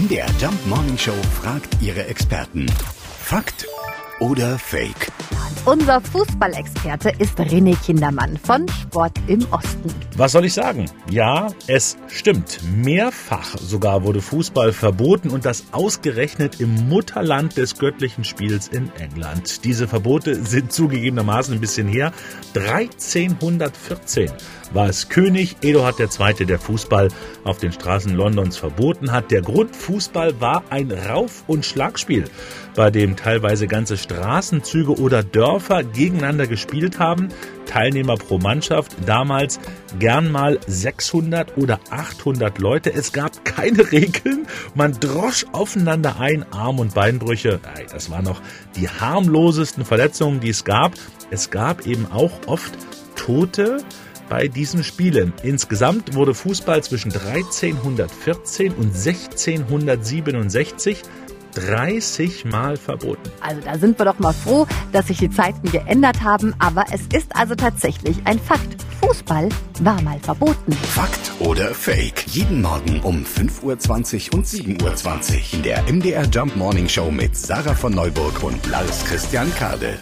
MDR Jump Morning Show fragt ihre Experten. Fakt oder Fake? Unser Fußballexperte ist René Kindermann von Sport im Osten. Was soll ich sagen? Ja, es stimmt. Mehrfach sogar wurde Fußball verboten und das ausgerechnet im Mutterland des göttlichen Spiels in England. Diese Verbote sind zugegebenermaßen ein bisschen her. 1314 war es König Eduard II., der Fußball auf den Straßen Londons verboten hat. Der Grund Fußball war ein Rauf- und Schlagspiel, bei dem teilweise ganze Straßenzüge oder Dörfer gegeneinander gespielt haben. Teilnehmer pro Mannschaft, damals gern mal 600 oder 800 Leute. Es gab keine Regeln, man drosch aufeinander ein, Arm- und Beinbrüche. Das waren noch die harmlosesten Verletzungen, die es gab. Es gab eben auch oft Tote, bei diesen Spielen. Insgesamt wurde Fußball zwischen 1314 und 1667 30 Mal verboten. Also da sind wir doch mal froh, dass sich die Zeiten geändert haben, aber es ist also tatsächlich ein Fakt. Fußball war mal verboten. Fakt oder Fake? Jeden Morgen um 5.20 Uhr und 7.20 Uhr in der MDR Jump Morning Show mit Sarah von Neuburg und Lars Christian Kade.